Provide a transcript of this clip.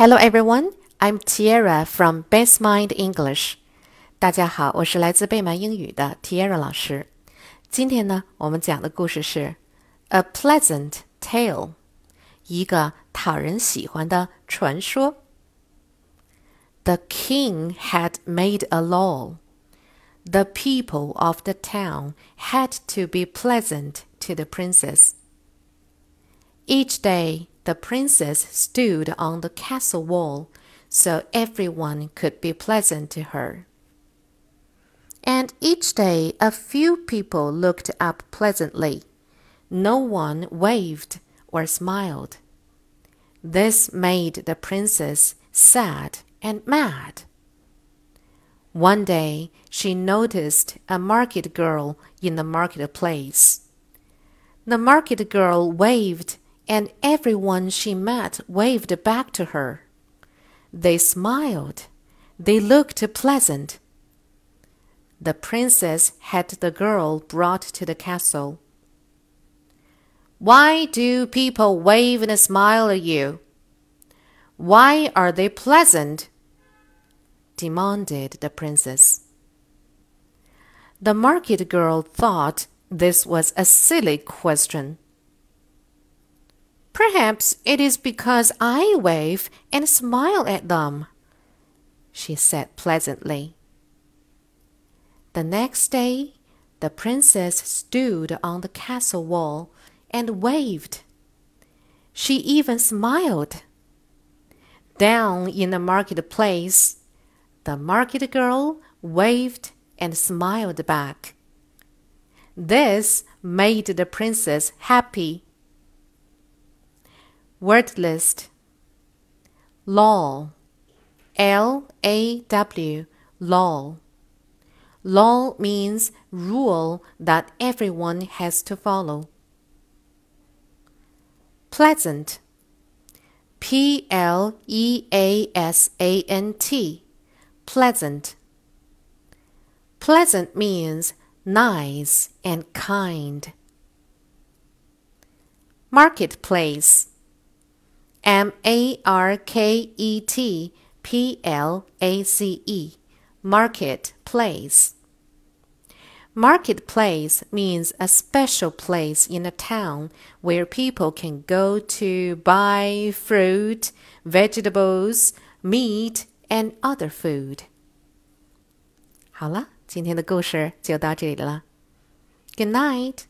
Hello everyone, I'm Tiara from Best Mind English. 大家好，我是来自贝曼英语的 Tiara 老师。今天呢，我们讲的故事是 A Pleasant Tale，一个讨人喜欢的传说。The king had made a law. The people of the town had to be pleasant to the princess. Each day, the princess stood on the castle wall so everyone could be pleasant to her. And each day a few people looked up pleasantly. No one waved or smiled. This made the princess sad and mad. One day she noticed a market girl in the marketplace. The market girl waved and everyone she met waved back to her. They smiled. They looked pleasant. The princess had the girl brought to the castle. Why do people wave and smile at you? Why are they pleasant? demanded the princess. The market girl thought this was a silly question. Perhaps it is because I wave and smile at them, she said pleasantly. The next day, the princess stood on the castle wall and waved. She even smiled. Down in the marketplace, the market girl waved and smiled back. This made the princess happy Word list Law L A W. Law Law means rule that everyone has to follow. Pleasant. P L E A S A N T. Pleasant. Pleasant means nice and kind. Marketplace M A R K E T P L A C E, marketplace. Marketplace means a special place in a town where people can go to buy fruit, vegetables, meat, and other food. 好了，今天的故事就到这里了。Good night.